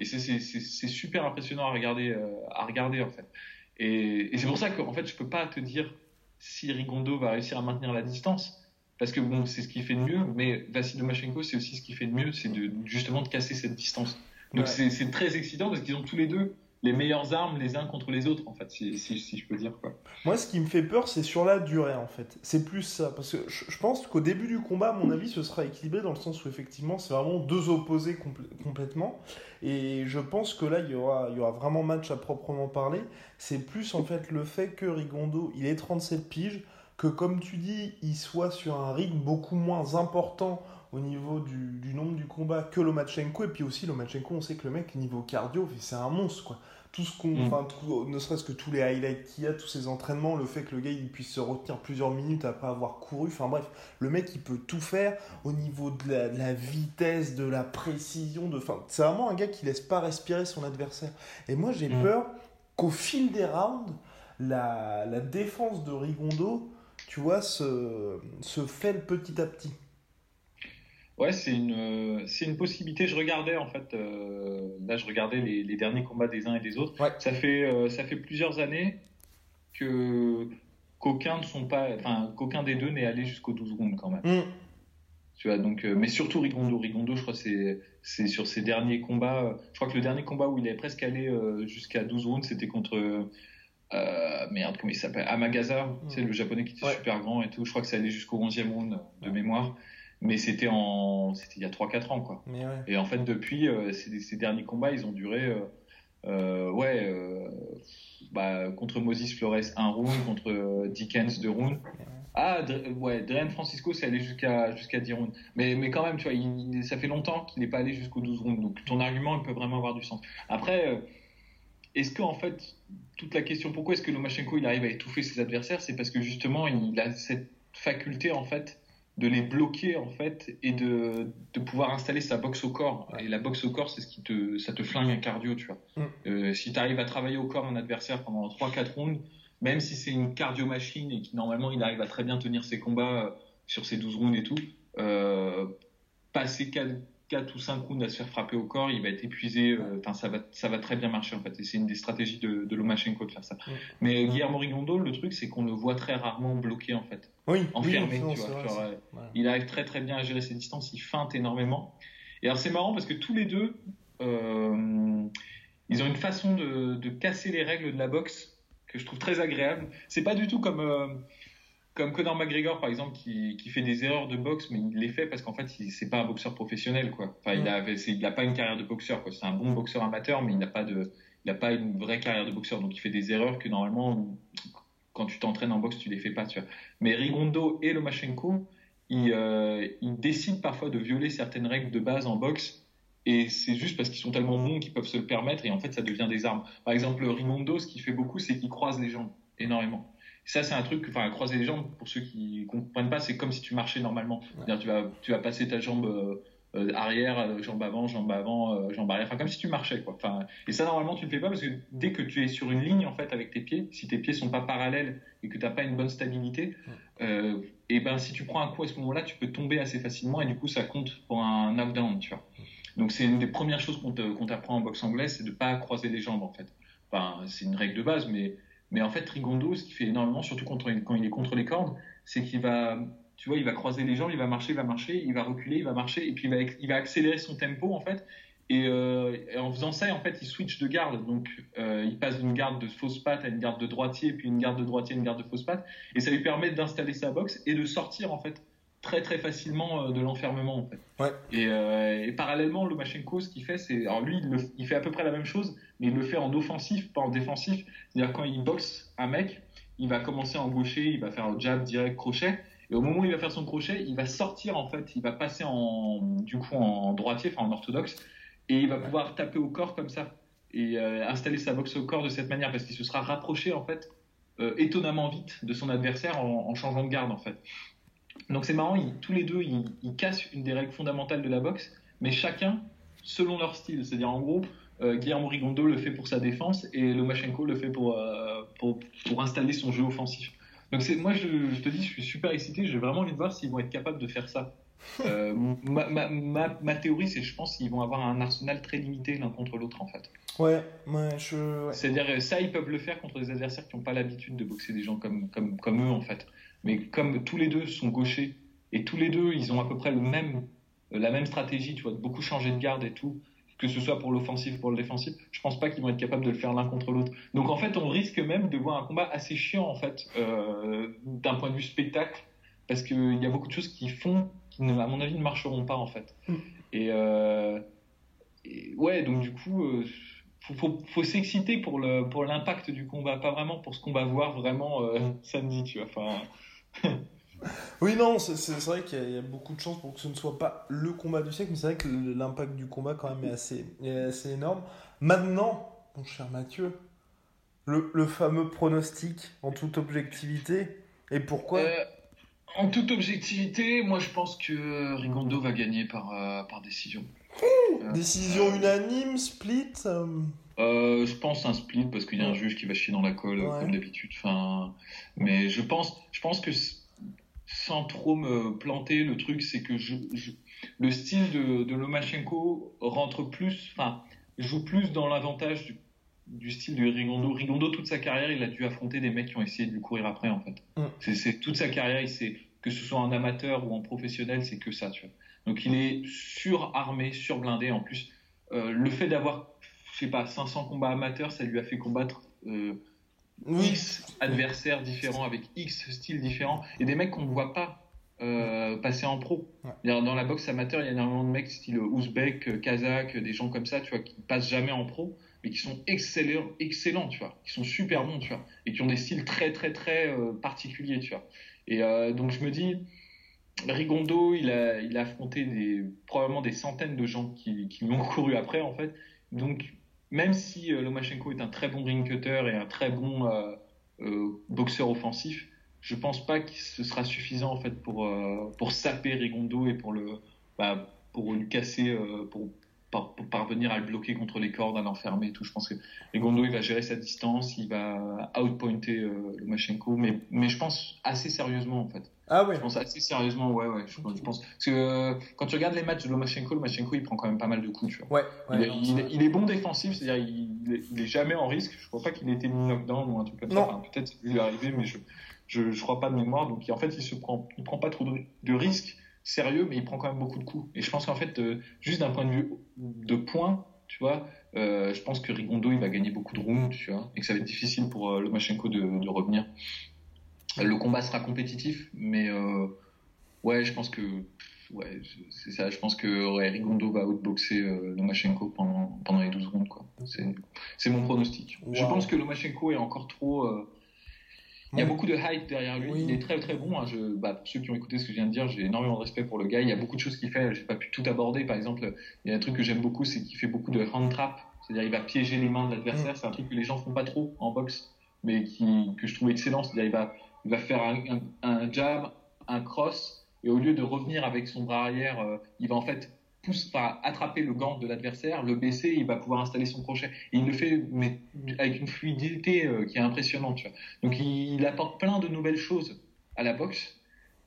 Et c'est super impressionnant à regarder, euh, à regarder en fait. Et, et c'est pour ça qu'en fait, je peux pas te dire si Rigondo va réussir à maintenir la distance. Parce que bon, c'est ce qui fait de mieux, mais Vassil Lomachenko, c'est aussi ce qui fait de mieux, c'est de, justement de casser cette distance. Donc ouais. c'est très excitant parce qu'ils ont tous les deux les meilleures armes les uns contre les autres, en fait, si, si, si je peux dire. Quoi. Moi, ce qui me fait peur, c'est sur la durée, en fait. C'est plus ça. Parce que je, pense qu'au début du combat, à mon avis, ce sera équilibré dans le sens où, effectivement, c'est vraiment deux opposés compl complètement. Et je pense que là, il y aura, il y aura vraiment match à proprement parler. C'est plus, en fait, le fait que Rigondo, il est 37 piges, que, comme tu dis, il soit sur un rythme beaucoup moins important au niveau du, du, nombre du combat que Lomachenko. Et puis aussi, Lomachenko, on sait que le mec, niveau cardio, c'est un monstre, quoi. Tout ce qu'on, mm. tout, ne serait-ce que tous les highlights qu'il y a, tous ses entraînements, le fait que le gars il puisse se retenir plusieurs minutes après avoir couru, enfin bref, le mec il peut tout faire au niveau de la, de la vitesse, de la précision, de, c'est vraiment un gars qui laisse pas respirer son adversaire. Et moi j'ai mm. peur qu'au fil des rounds, la, la défense de Rigondo, tu vois, se, se fêle petit à petit. Ouais, c'est une, c'est une possibilité. Je regardais en fait, euh, là je regardais les, les, derniers combats des uns et des autres. Ouais. Ça fait, euh, ça fait plusieurs années que qu'aucun ne sont pas, enfin qu'aucun des deux n'est allé jusqu'aux 12 rounds quand même. Mm. Tu vois, donc, euh, mais surtout Rigondo. Rigondo, je crois c'est c'est sur ses derniers combats. Je crois que le dernier combat où il est presque allé euh, jusqu'à 12 rounds, c'était contre euh, merde, comment il s'appelle? Amagaza, mm. c'est le japonais qui était ouais. super grand et tout. Je crois que ça allait jusqu'au 11e round de mémoire mais c'était en c'était il y a 3 4 ans quoi. Ouais. Et en fait depuis euh, ces, ces, derniers combats, ils ont duré euh, euh, ouais bah, contre Moses Flores un round, contre Dickens deux rounds. Ah ouais, Dren Francisco c'est allé jusqu'à jusqu'à 10 rounds. Mais mais quand même tu vois, il, ça fait longtemps qu'il n'est pas allé jusqu'au 12 rounds. Donc ton argument il peut vraiment avoir du sens. Après est-ce que en fait, toute la question pourquoi est-ce que Lomachenko il arrive à étouffer ses adversaires, c'est parce que justement il a cette faculté en fait de les bloquer en fait et de, de pouvoir installer sa boxe au corps. Et la boxe au corps, c'est ce qui te ça te flingue un cardio, tu vois. Mm. Euh, si tu arrives à travailler au corps un adversaire pendant 3-4 rounds, même si c'est une cardio machine et qui normalement il arrive à très bien tenir ses combats euh, sur ses 12 rounds et tout, euh, passer 4, 4 ou 5 rounds à se faire frapper au corps, il va être épuisé. euh, ça va, ça va très bien marcher en fait. Et c'est une des stratégies de, de Lomachenko de faire ça. Mm. Mais Guillermo Rigondo, le truc, c'est qu'on le voit très rarement bloqué en fait, Oui, enfermé. oui, non, tu c'est vois, vrai, genre, c'est- euh, voilà. il arrive très très bien à gérer ses distances, il feinte énormément. Et alors c'est marrant parce que tous les deux, euh, ils ont une façon de, de casser les règles de la boxe que je trouve très agréable. C'est pas du tout comme comme Conor McGregor par exemple qui, qui fait des erreurs de boxe, mais il les fait parce qu'en fait c'est pas un boxeur professionnel quoi. Enfin il a c'est- il a pas une carrière de boxeur quoi. C'est un bon boxeur amateur, mais il n'a pas de il a pas une vraie carrière de boxeur, donc il fait des erreurs que normalement quand tu t'entraînes en boxe tu les fais pas tu vois. Mais Rigondo et Lomachenko ils, euh, ils décident parfois de violer certaines règles de base en boxe et c'est juste parce qu'ils sont tellement bons qu'ils peuvent se le permettre et en fait ça devient des armes. Par exemple, Rimondo, ce qu'il fait beaucoup, c'est qu'il croise les jambes énormément. Ça, c'est un truc, enfin, croiser les jambes, pour ceux qui comprennent pas, c'est comme si tu marchais normalement. C'est-à-dire, tu vas, tu vas passer ta jambe euh, euh, arrière, euh, jambe avant, jambe avant, euh, jambe arrière, enfin, comme si tu marchais, quoi. Enfin, et ça, normalement, tu le fais pas parce que dès que tu es sur une ligne, en fait, avec tes pieds, si tes pieds sont pas parallèles et que t'as pas une bonne stabilité, et ben, si tu prends un coup à ce moment-là, tu peux tomber assez facilement et du coup, ça compte pour un knockdown, tu vois. Donc c'est une des premières choses qu'on t'apprend en boxe anglaise, c'est de pas croiser les jambes en fait. Enfin, c'est une règle de base, mais mais en fait Rigondo, ce qu'il fait énormément, surtout quand, il- est contre les cordes, c'est qu'il va, tu vois, il va croiser les jambes, il va marcher, il va marcher, il va reculer, il va marcher, et puis il va, il va accélérer son tempo en fait. Et, euh, et en faisant ça, en fait, il switch de garde. Donc, euh, il passe d'une garde de fausse patte à une garde de droitier, puis une garde de droitier à une garde de fausse patte. Et ça lui permet d'installer sa boxe et de sortir, en fait, très très facilement euh, de l'enfermement, en fait. Ouais. Et, euh, et parallèlement, Lomachenko, ce qu'il fait, c'est. Alors lui, il, le- il fait à peu près la même chose, mais il le fait en offensif, pas en défensif. C'est-à-dire, quand il boxe un mec, il va commencer en gaucher, il va faire un jab, direct, crochet. Et au moment où il va faire son crochet, il va sortir, en fait, il va passer en, du coup, en droitier, enfin en orthodoxe, et il va pouvoir taper au corps comme ça. Et euh, installer sa boxe au corps de cette manière, parce qu'il se sera rapproché, en fait, euh, étonnamment vite de son adversaire en, changeant de garde, en fait. Donc c'est marrant, tous les deux, ils, ils cassent une des règles fondamentales de la boxe, mais chacun selon leur style. C'est-à-dire, en gros, Guillermo Rigondo le fait pour sa défense et Lomachenko le fait pour, euh, pour, pour installer son jeu offensif. Donc c'est, moi, je, je te dis, je suis super excité. J'ai vraiment envie de voir s'ils vont être capables de faire ça. Euh, ma, ma, ma, ma théorie, c'est je pense qu'ils vont avoir un arsenal très limité l'un contre l'autre, en fait. Ouais, ouais, je. ouais. C'est-à-dire, euh, ça, ils peuvent le faire contre des adversaires qui n'ont pas l'habitude de boxer des gens comme, comme, comme eux, en fait. Mais comme tous les deux sont gauchers, et tous les deux, ils ont à peu près le même, euh, la même stratégie, tu vois, de beaucoup changer de garde et tout, que ce soit pour l'offensif ou pour le défensif, je pense pas qu'ils vont être capables de le faire l'un contre l'autre. Donc en fait, on risque même de voir un combat assez chiant, en fait, euh, d'un point de vue spectacle, parce qu'il y a beaucoup de choses qui font, qui, à mon avis, ne marcheront pas, en fait. Mm. Et, euh, et ouais, donc du coup, euh, faut, faut, faut s'exciter pour le pour l'impact du combat, pas vraiment pour ce qu'on va voir vraiment euh, samedi, tu vois. Enfin, Oui, non, c'est vrai qu'il y, a- il y a beaucoup de chances pour que ce ne soit pas le combat du siècle, mais c'est vrai que l'impact du combat, quand même, est assez, est assez énorme. Maintenant, mon cher Mathieu, le, le fameux pronostic en toute objectivité, et pourquoi? Euh, en toute objectivité, moi je pense que Rigondo va gagner par euh, par décision. Euh, Décision unanime, split je pense un split parce qu'il y a un juge qui va chier dans la colle Ouais. comme d'habitude. Enfin, mais je pense, je pense que sans trop me planter, le truc c'est que je, je- le style de, de Lomachenko rentre plus, enfin, joue plus dans l'avantage du, du style de Rigondo. Rigondo toute sa carrière, il a dû affronter des mecs qui ont essayé de lui courir après en fait. Mm. C'est, toute sa carrière, il sait que ce soit en amateur ou en professionnel, c'est que ça, tu vois. Donc il est surarmé, surblindé. En plus, euh, le fait d'avoir, je sais pas, 500 combats amateurs, ça lui a fait combattre euh, Oui, X adversaires différents avec X styles différents et des mecs qu'on ne voit pas euh, passer en pro. Ouais. Dans la boxe amateur, il y a énormément de mecs style ouzbek, kazakh, des gens comme ça, tu vois, qui passent jamais en pro, mais qui sont excellents, excellents, tu vois, qui sont super bons, tu vois, et qui ont des styles très, très, très euh, particuliers, tu vois. Et euh, donc je me dis, Rigondo, il a, il a affronté des, probablement des centaines de gens qui, qui lui ont couru après, en fait. Donc même si Lomachenko est un très bon ring cutter et un très bon boxeur offensif, je pense pas que ce sera suffisant en fait pour pour saper Rigondo et pour le bah, pour casser pour parvenir à le bloquer contre les cordes, à l'enfermer et tout. Je pense que Rigondo, il va gérer sa distance, il va outpointer euh, Lomachenko, mais, mais je pense assez sérieusement en fait. Ah ouais. Je pense assez sérieusement, ouais, ouais. Je, pense parce que euh, quand tu regardes les matchs de Lomachenko, Lomachenko il prend quand même pas mal de coups, tu vois. Ouais. il, est, bon défensif, c'est-à-dire il, il, est jamais en risque. Je crois pas qu'il ait été mis knockdown ou un truc comme ça. Peut-être qu'il est arrivé, mais je, je, je crois pas de mémoire. Donc en fait, il se prend, il prend pas trop de, de risques sérieux, mais il prend quand même beaucoup de coups. Et je pense qu'en fait, euh, juste d'un point de vue de points, tu vois, euh, je pense que Rigondo, il va gagner beaucoup de rounds, tu vois, et que ça va être difficile pour Lomachenko de, de, revenir. Le combat sera compétitif, mais ouais, je pense que ouais, c'est ça. Je pense que Rigondo va outboxer Lomachenko pendant, pendant les 12 rounds, quoi. C'est mon pronostic. Je pense que Lomachenko est encore trop il y a beaucoup de hype derrière lui. Il est très très bon. Hein. Je, bah, pour ceux qui ont écouté ce que je viens de dire, j'ai énormément de respect pour le gars. Il y a beaucoup de choses qu'il fait. J'ai pas pu tout aborder. Par exemple, il y a un truc que j'aime beaucoup, c'est qu'il fait beaucoup de hand trap. C'est-à-dire, il va piéger les mains de l'adversaire. Mm. C'est un truc que les gens font pas trop en boxe, mais qui, que je trouve excellent. C'est-à-dire, il va, il va faire un, un, jab, un cross, et au lieu de revenir avec son bras arrière, euh, il va en fait pousse, attraper le gant de l'adversaire, le baisser, il va pouvoir installer son crochet. Et il le fait mais avec une fluidité euh, qui est impressionnante. Tu vois. Donc il, apporte plein de nouvelles choses à la boxe,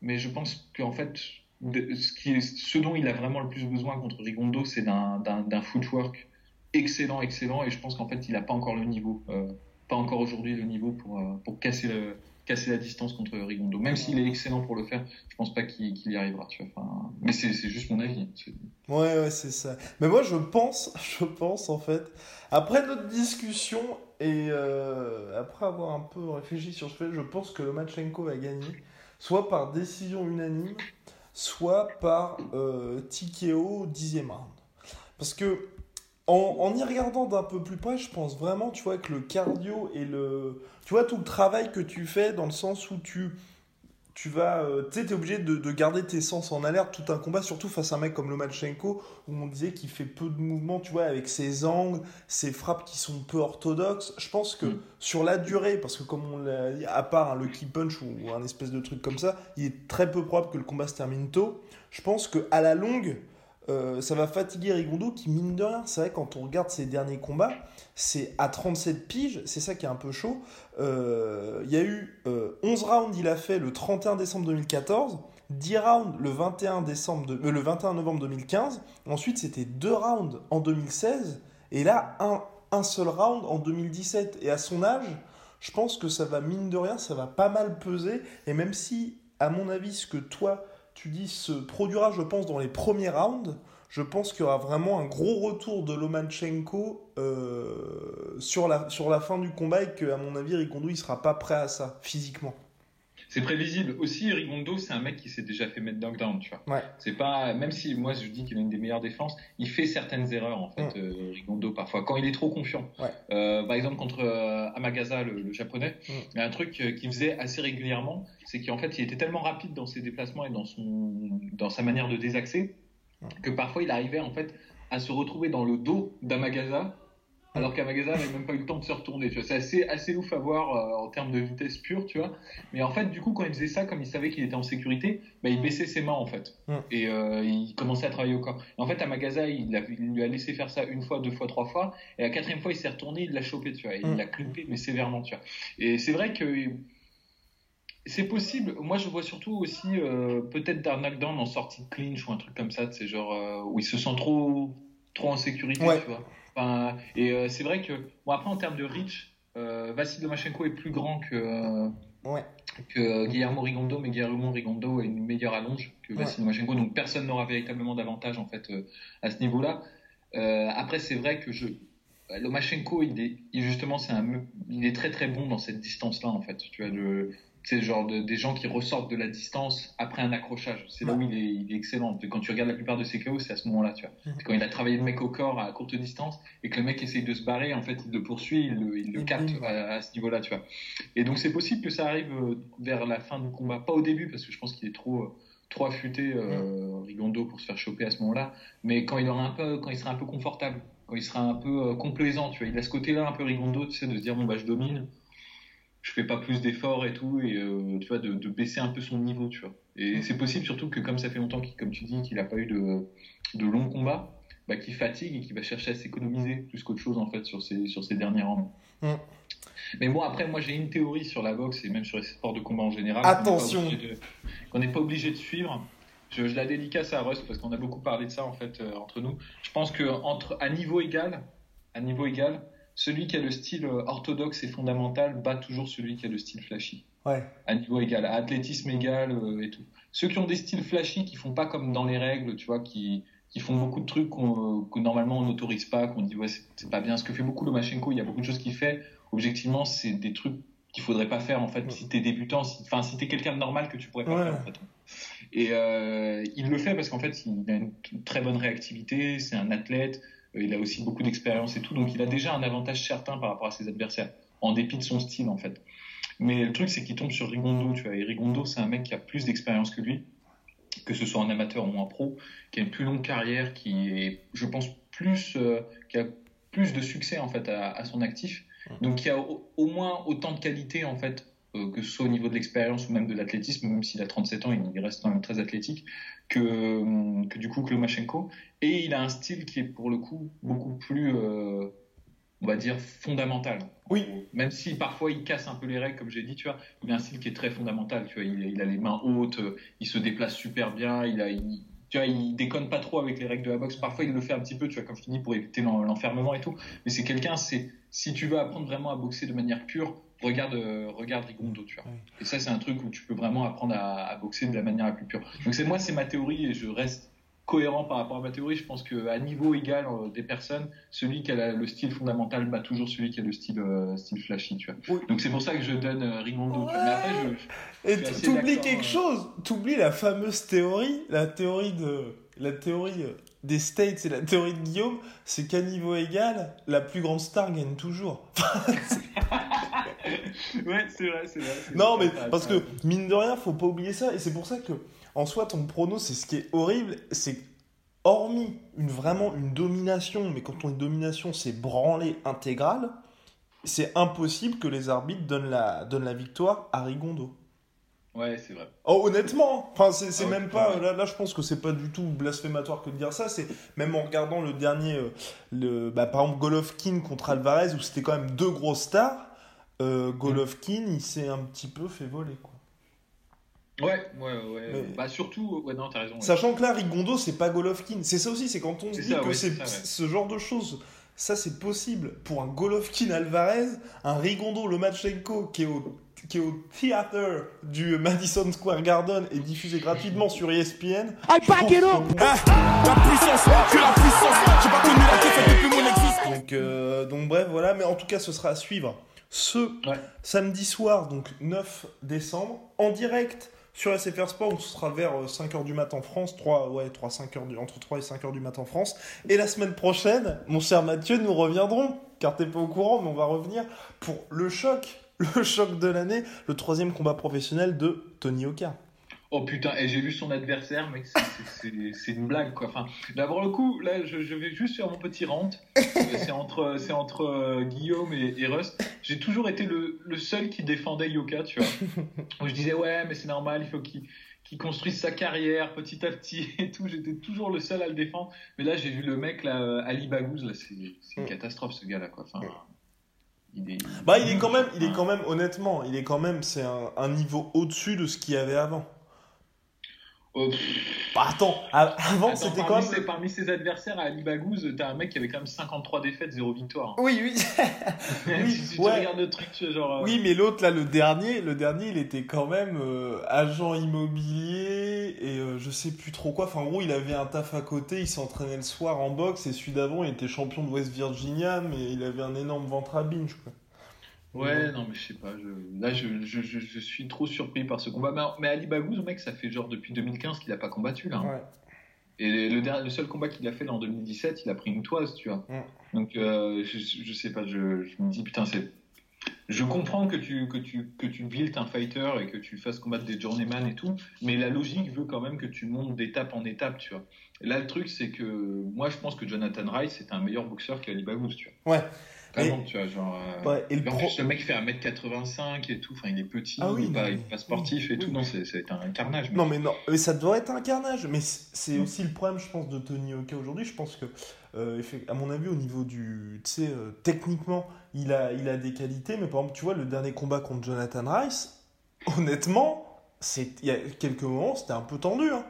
mais je pense qu'en fait, ce, dont il a vraiment le plus besoin contre Rigondo, c'est d'un footwork excellent, excellent, et je pense qu'en fait, il n'a pas encore le niveau, euh, pas encore aujourd'hui le niveau pour, pour casser le casser la distance contre Rigondo. Même s'il est excellent pour le faire, je pense pas qu'il y arrivera. Tu vois. Enfin, mais c'est juste mon avis. Ouais, ouais, c'est ça. Mais moi, je pense, je pense en fait, après notre discussion et euh, après avoir un peu réfléchi sur ce fait, je pense que Lomachenko va gagner, soit par décision unanime, soit par euh, TKO dixième round. Parce que en, y regardant d'un peu plus près, je pense vraiment, tu vois, que le cardio et le... Tu vois, tout le travail que tu fais dans le sens où tu... Tu vas... Euh, tu sais, t'es obligé de, garder tes sens en alerte tout un combat, surtout face à un mec comme Lomachenko, où on disait qu'il fait peu de mouvements, tu vois, avec ses angles, ses frappes qui sont peu orthodoxes. Je pense que mm. sur la durée, parce que comme on l'a dit, à part un lucky punch ou, ou un espèce de truc comme ça, il est très peu probable que le combat se termine tôt. Je pense qu'à la longue euh, ça va fatiguer Rigondo qui, mine de rien, c'est vrai, quand on regarde ses derniers combats, c'est à 37 piges, c'est ça qui est un peu chaud. Euh, il y a eu 11 euh, rounds, il a fait le 31 décembre 2014, 10 rounds le 21, décembre le 21 novembre 2015, ensuite c'était 2 rounds en 2016, et là, un seul round en 2017. Et à son âge, je pense que ça va, mine de rien, ça va pas mal peser, et même si, à mon avis, ce que toi tu dis, se produira, je pense, dans les premiers rounds. Je pense qu'il y aura vraiment un gros retour de Lomachenko euh, sur, la, sur la fin du combat et qu'à mon avis, Ricondo, il sera pas prêt à ça, physiquement. C'est prévisible. Aussi, Rigondo, c'est un mec qui s'est déjà fait mettre knockdown, tu vois. C'est pas, même si moi je dis qu'il a une des meilleures défenses, il fait certaines erreurs, en fait, mm. euh, Rigondo, parfois, quand il est trop confiant. Euh, par exemple, contre euh, Amagaza, le, japonais, mm. il y a un truc qu'il faisait assez régulièrement, c'est qu'en fait, il était tellement rapide dans ses déplacements et dans, son, dans sa manière de désaxer, mm. que parfois il arrivait, en fait, à se retrouver dans le dos d'Amagaza alors qu'Amagaza n'avait même pas eu le temps de se retourner. Tu vois, c'est assez, assez ouf à voir euh, en termes de vitesse pure, tu vois. Mais en fait, du coup, quand il faisait ça, comme il savait qu'il était en sécurité, bah, il baissait ses mains en fait, et euh, il commençait à travailler au corps. Et en fait, Amagaza, il, il, lui a laissé faire ça une fois, deux fois, trois fois, et la quatrième fois, il s'est retourné, il l'a chopé, tu vois, il l'a clippé, mais sévèrement, tu vois. Et c'est vrai que c'est possible. Moi, je vois surtout aussi euh, peut-être d'un knockdown en sortie de clinch ou un truc comme ça, c'est genre où il se sent trop, trop en sécurité, tu vois et euh, c'est vrai que, bon, après, en termes de reach, euh, Vassil Lomachenko est plus grand que, euh, que Guillermo Rigondo, mais Guillermo Rigondo est une meilleure allonge que Vassil Lomachenko, donc personne n'aura véritablement d'avantage en fait à ce niveau-là. après, c'est vrai que je, Lomachenko, il est, justement, c'est un, il est très très bon dans cette distance-là en fait. Tu vois, le, c'est genre de, des gens qui ressortent de la distance après un accrochage. C'est là où il est, il est, excellent. Quand tu regardes la plupart de ses KO, c'est à ce moment-là, tu vois. Mm. Quand il a travaillé le mec au corps à courte distance et que le mec essaye de se barrer, en fait, il le poursuit, il le, il le capte à, ce niveau-là, tu vois. Et donc c'est possible que ça arrive euh, vers la fin du combat, pas au début parce que je pense qu'il est trop trop affûté euh, Rigondo pour se faire choper à ce moment-là. Mais quand il aura un peu, quand il sera un peu confortable, quand il sera un peu euh, complaisant, tu vois, il a ce côté-là un peu Rigondo, tu sais, de se dire bon bah je domine, je fais pas plus d'efforts et tout, et euh, tu vois, de, de, baisser un peu son niveau, tu vois. Et c'est possible surtout que comme ça fait longtemps, qu'il, comme tu dis, qu'il a pas eu de, de longs combats, bah, qu'il fatigue et qu'il va chercher à s'économiser plus qu'autre chose en fait sur ses, sur ses derniers rangs. Mm. Mais bon, après, moi j'ai une théorie sur la boxe et même sur les sports de combat en général. Attention Qu'on n'est pas, obligé de suivre. Je, je, la dédicace à Rust parce qu'on a beaucoup parlé de ça en fait euh, entre nous. Je pense que entre, à niveau égal, à niveau égal, celui qui a le style euh, orthodoxe et fondamental bat toujours celui qui a le style flashy. Ouais. À niveau égal, à athlétisme égal euh, et tout. Ceux qui ont des styles flashy, qui font pas comme dans les règles, tu vois, qui, qui font beaucoup de trucs que normalement on n'autorise pas, qu'on dit ouais c'est pas bien. Ce que fait beaucoup Lomachenko, il y a beaucoup de choses qu'il fait. Objectivement, c'est des trucs qu'il faudrait pas faire en fait si t'es débutant, enfin si, t'es quelqu'un de normal que tu pourrais pas faire en fait. Et euh, il le fait parce qu'en fait il a une très bonne réactivité, c'est un athlète, euh, il a aussi beaucoup d'expérience et tout, donc il a déjà un avantage certain par rapport à ses adversaires, en dépit de son style en fait. Mais le truc c'est qu'il tombe sur Rigondo, tu vois, et Rigondo c'est un mec qui a plus d'expérience que lui, que ce soit en amateur ou en pro, qui a une plus longue carrière, qui est, je pense, plus, euh, qui a plus de succès en fait à, son actif, donc qui a au, moins autant de qualité en fait que ce soit au niveau de l'expérience ou même de l'athlétisme, même s'il a 37 ans, il reste quand même très athlétique, que, que du coup Klomachenko. Et il a un style qui est pour le coup beaucoup plus, euh, on va dire, fondamental. Oui. Même si parfois il casse un peu les règles, comme j'ai dit, tu vois, il a un style qui est très fondamental. Tu vois, il, a les mains hautes, il se déplace super bien, il a, tu vois, il déconne pas trop avec les règles de la boxe. Parfois, il le fait un petit peu, tu vois, comme je dis, pour éviter l'enfermement et tout. Mais c'est quelqu'un, c'est si tu veux apprendre vraiment à boxer de manière pure, regarde, euh, regarde Rigondo, tu vois. Et ça, c'est un truc où tu peux vraiment apprendre à, à, boxer de la manière la plus pure. Donc c'est moi, c'est ma théorie et je reste cohérent par rapport à ma théorie. Je pense qu'à niveau égal euh, des personnes, celui qui a le style fondamental bat toujours celui qui a le style, euh, style flashy. Tu vois. Donc c'est pour ça que je donne euh, Rigondo. Tu vois. Mais après, je, Et t'oublies quelque chose. T'oublies la fameuse théorie, la théorie de la théorie des States et la théorie de Guillaume, c'est qu'à niveau égal, la plus grande star gagne toujours. ouais, c'est vrai, c'est vrai. Non, mais parce que mine de rien, faut pas oublier ça, et c'est pour ça que en soi, ton prono, c'est ce qui est horrible, c'est hormis une, vraiment une domination, mais quand on une domination, c'est branlée intégrale, c'est impossible que les arbitres donnent la, donnent la victoire à Rigondo. Ouais, c'est vrai. Oh, honnêtement, enfin, c'est ah même pas. Là, là, je pense que c'est pas du tout blasphématoire que de dire ça. C'est même en regardant le dernier, euh, le, bah, par exemple, Golovkin contre Alvarez, où c'était quand même deux grosses stars. Euh, Golovkin, il s'est un petit peu fait voler, quoi. Ouais, ouais, ouais. Bah surtout, ouais, non, t'as raison. Sachant que là, Rigondo, c'est pas Golovkin. C'est ça aussi, c'est quand on dit que c'est ce genre de choses, ça c'est possible pour un Golovkin Alvarez, un Rigondo Lomachenko qui est au qui est au théâtre du Madison Square Garden et diffusé gratuitement sur ESPN. I back it up. la puissance, que la puissance. J'ai pas connu la défaite depuis mon existence. Donc, euh, donc bref, voilà. Mais en tout cas, ce sera à suivre ce samedi soir, donc 9 décembre, en direct sur SFR Sport, ce sera vers 5h euh, du matin en France, 3, ouais, 3, 5 heures du, entre 3 et 5h du matin en France. Et la semaine prochaine, mon cher Mathieu, nous reviendrons, car t'es pas au courant, mais on va revenir pour le choc, le choc de l'année, le troisième combat professionnel de Tony Oka. Oh putain, et j'ai vu son adversaire, mec, c'est une blague quoi. Enfin, d'abord le coup, là, je, vais juste faire mon petit rant. c'est entre, c'est entre euh, Guillaume et, Rust. J'ai toujours été le, le, seul qui défendait Yoka, tu vois. Je disais ouais, mais c'est normal, il faut qu'il construise sa carrière petit à petit et tout. J'étais toujours le seul à le défendre. Mais là, j'ai vu le mec là, euh, Ali Bagouz, là, c'est une mm. catastrophe ce gars-là quoi. Enfin, il est... Bah, il est quand même, il est quand même, honnêtement, il est quand même, c'est un, un niveau au-dessus de ce qu'il y avait avant. Oh, bah, attends, avant c'était quand même. parmi ses adversaires à Ali Bagouz, t'as un mec qui avait quand même 53 défaites, 0 victoire. Oui, oui. oui si tu regardes le truc, genre. Oui, mais l'autre là, le dernier, le dernier, il était quand même euh, agent immobilier et euh, je sais plus trop quoi. Enfin, en gros, il avait un taf à côté, il s'entraînait le soir en boxe et celui d'avant, il était champion de West Virginia, mais il avait un énorme ventre à binge, quoi. Ouais, non, mais je sais pas. Là, je, je, je, suis trop surpris par ce combat. Mais, Ali Bagouz, mec, ça fait genre depuis 2015 qu'il a pas combattu, là. Ouais. Et le, le, seul combat qu'il a fait là en 2017, il a pris une toise, tu vois. Donc, euh, je, je sais pas, je, me dis, putain, c'est. je comprends que tu, que tu, que tu builds un fighter et que tu fasses combattre des journeyman et tout, mais la logique veut quand même que tu montes d'étape en étape, tu vois. Et là, le truc, c'est que moi, je pense que Jonathan Rice est un meilleur boxeur qu'Ali Baghouz, tu vois. Ouais. Vraiment, tu vois, genre. euh, Ouais, et le en pro- plus, le mec fait 1m85 et tout, enfin, il est petit, Ah oui, il, est pas, non, il est pas sportif et oui, tout, oui. non, c'est un carnage. Non, mais non, mais ça devrait être un carnage. Mais c'est aussi le problème, je pense, de Tony Oka aujourd'hui. Je pense que, euh, à mon avis, au niveau du. Tu sais, euh, techniquement, il a, il a des qualités. Mais par exemple, tu vois, le dernier combat contre Jonathan Rice, honnêtement, il y a quelques moments, c'était un peu tendu. Hein.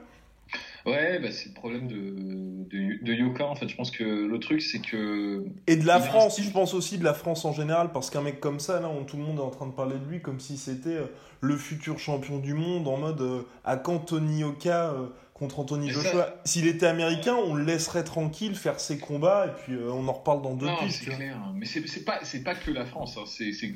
Ouais, bah, c'est le problème de, de, de Yoka, en fait. Je pense que le truc, c'est que. Et de la Il France, je pense aussi de la France en général, parce qu'un mec comme ça, là, on- tout le monde est en train de parler de lui comme si c'était euh, le futur champion du monde, en mode euh, à quand Tony Oka euh, contre Anthony Mais Joshua. ça- S'il était américain, on le laisserait tranquille faire ses combats, et puis euh, on en reparle dans deux Non, c'est vois. clair. Mais c'est c'est pas, c'est pas que la France. Hein. C'est, c'est,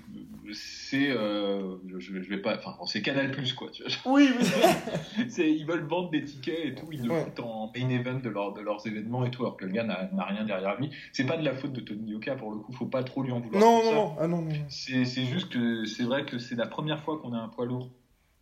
c'est, euh, je, je vais pas, enfin, c'est Canal Plus quoi. Tu vois. Oui, oui. C'est, ils veulent vendre des tickets et tout, ils le Ouais. foutent en main event de, leur, de leurs événements et tout, alors que le gars n'a, n'a rien derrière lui. C'est pas de la faute de Tony Yoka pour le coup, faut pas trop lui en vouloir. non, non, ça. non, ah non, non. C'est, c'est juste que c'est vrai que c'est la première fois qu'on a un poids lourd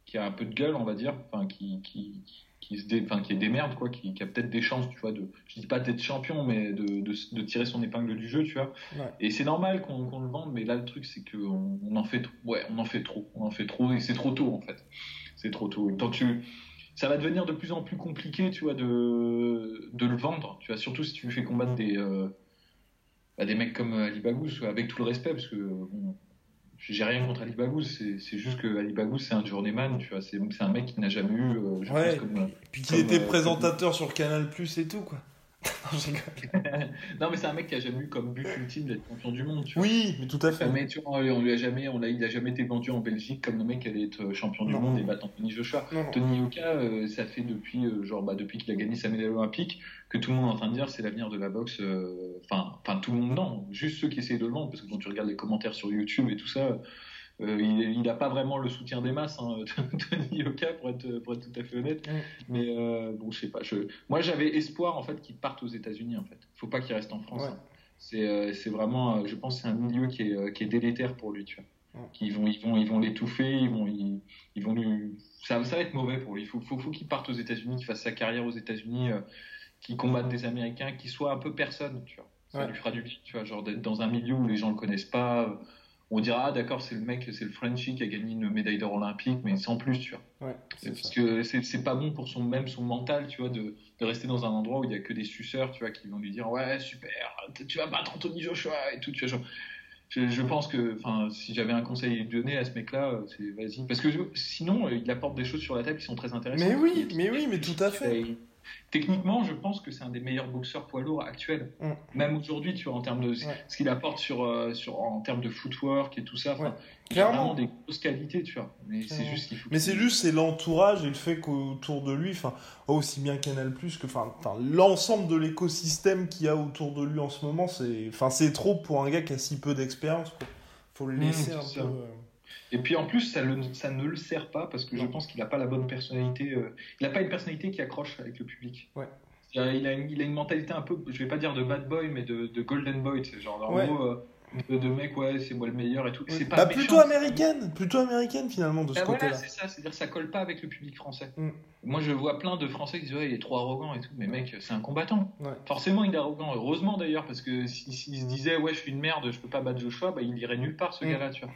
qui a un peu de gueule, on va dire, enfin, qui, qui, qui, se dé, enfin, qui est des merdes, quoi, qui, qui a peut-être des chances, tu vois, de, je dis pas d'être champion, mais de, de, de tirer son épingle du jeu, tu vois. Ouais. Et c'est normal qu'on, qu'on le vende, mais là, le truc, c'est qu'on on en fait trop. Ouais, on en fait trop. On en fait trop, et c'est trop tôt, en fait. C'est trop tôt. Tant tu, ça va devenir de plus en plus compliqué, tu vois, de, de le vendre, tu vois, surtout si tu fais combattre des, euh, bah, des mecs comme Ali Baghouz, avec tout le respect, parce que, bon, j'ai rien contre Ali Baghouz, c'est c'est juste que Ali Baghouz, c'est un journeyman, tu vois, c'est c'est un mec qui n'a jamais eu, euh, je Ouais. pense, comme, Puis Comme, était euh, présentateur sur Canal Plus et tout, quoi. Non, je rigole. non, mais c'est un mec qui a jamais eu comme but ultime d'être champion du monde, tu vois. oui, mais tout à fait. Jamais, tu vois, on lui a jamais, on l'a, il a jamais été vendu en Belgique comme le mec qui allait être champion du Non. monde et battre Anthony Joshua. Non. Tony Yoka, euh, ça fait depuis, euh, genre, bah, depuis qu'il a gagné sa médaille olympique, que tout le monde est en train de dire c'est l'avenir de la boxe. euh, Enfin, enfin tout le monde non, juste ceux qui essayent de le vendre, parce que quand tu regardes les commentaires sur YouTube et tout ça, euh, il n'a pas vraiment le soutien des masses, hein, Tony Yoka, pour être, pour être tout à fait honnête. Mais euh, bon, je sais pas. Je... Moi, j'avais espoir en fait qu'il parte aux États-Unis. En fait, faut pas qu'il reste en France. Ouais. hein. C'est, euh, c'est vraiment, je pense, que c'est un milieu qui est, qui est délétère pour lui, tu vois. Ouais. Ils vont, ils vont, ils vont l'étouffer, ils vont, ils, ils vont lui, ça, ça va être mauvais pour lui. Il faut, faut, faut qu'il parte aux États-Unis, qu'il fasse sa carrière aux États-Unis, qu'il combatte des Américains, qu'il soit un peu personne, tu vois. Ça Ouais. lui fera du bien, tu vois, genre d'être dans un milieu où les gens le connaissent pas. On dira, ah d'accord, c'est le mec, c'est le Frenchie qui a gagné une médaille d'or olympique, mais sans plus, tu vois. Ouais, Parce que c'est pas bon pour son même son mental, tu vois, de, de rester dans un endroit où il y a que des suceurs, tu vois, qui vont lui dire ouais super, tu vas battre Anthony Joshua et tout, tu vois. je, je pense que, enfin, si j'avais un conseil à lui donner à ce mec-là, euh, c'est vas-y, parce que sinon euh, il apporte des choses sur la table qui sont très intéressantes. Mais oui, mais oui, mais tout à fait. Techniquement, je pense que c'est un des meilleurs boxeurs poids lourds actuels. Mm. Même aujourd'hui, tu vois, en termes de Ouais. ce qu'il apporte sur, euh, sur, en termes de footwork et tout ça. Ouais. Il a vraiment des grosses qualités, tu vois. Mais c'est Clairement. juste qu'il faut. Mais c'est juste c'est l'entourage et le fait qu'autour de lui, enfin aussi bien Canal Plus que enfin l'ensemble de l'écosystème qu'il y a autour de lui en ce moment, c'est enfin c'est trop pour un gars qui a si peu d'expérience. quoi. Faut le Mmh, laisser un peu. Et puis en plus, ça, le- ça ne le sert pas parce que je pense qu'il n'a pas la bonne personnalité. euh, il n'a pas une personnalité qui accroche avec le public. Ouais. Il a, une, il a une mentalité un peu, je vais pas dire de bad boy, mais de, de golden boy. C'est genre en Ouais. gros euh, de, de mec, ouais, c'est moi le meilleur et tout. C'est pas Bah, méchant, plutôt américaine, plutôt américaine finalement de ce Bah voilà, côté-là. c'est ça, c'est-à-dire ça colle pas avec le public français. Mm. Moi, je vois plein de Français qui disent ouais, il est trop arrogant et tout, mais mec, c'est un combattant. Ouais. Forcément, il est arrogant. Heureusement d'ailleurs, parce que s'il si, se disait ouais, je suis une merde, je peux pas battre Joshua, bah il irait nulle part ce Mm. gars-là, tu vois.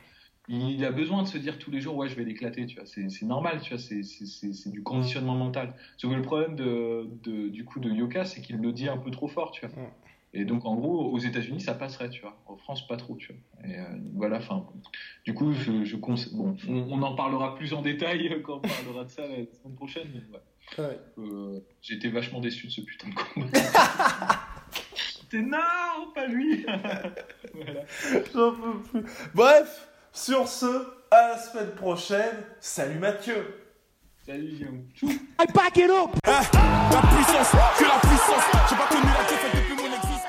Il a besoin de se dire tous les jours ouais, je vais l'éclater, tu vois. C'est normal, tu vois. C'est- C'est c'est- c'est du conditionnement mental. Sauf que le problème de, de- du coup de Yoka, c'est qu'il le dit un peu trop fort, tu vois. Mm. Et donc en gros, aux États-Unis, ça passerait, tu vois. En France, pas trop, tu vois. Et euh, voilà, enfin. Du coup, je, je conse- bon, on, on en parlera plus en détail quand on parlera de ça la semaine prochaine. Ouais. Ouais. Euh, été vachement déçu de ce putain de combat. T'es non, pas lui. voilà. J'en peux plus. Bref, sur ce, à la semaine prochaine. Salut Mathieu. Salut Guillaume. I back it up. La puissance, que la puissance. J'ai pas connu la défaite depuis mon existence.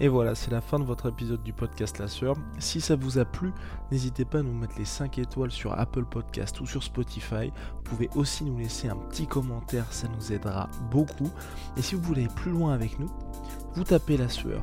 Et voilà, c'est la fin de votre épisode du podcast La Sœur. Si ça vous a plu, n'hésitez pas à nous mettre les 5 étoiles sur Apple Podcast ou sur Spotify. Vous pouvez aussi nous laisser un petit commentaire, ça nous aidera beaucoup. Et si vous voulez aller plus loin avec nous, vous tapez La Sueur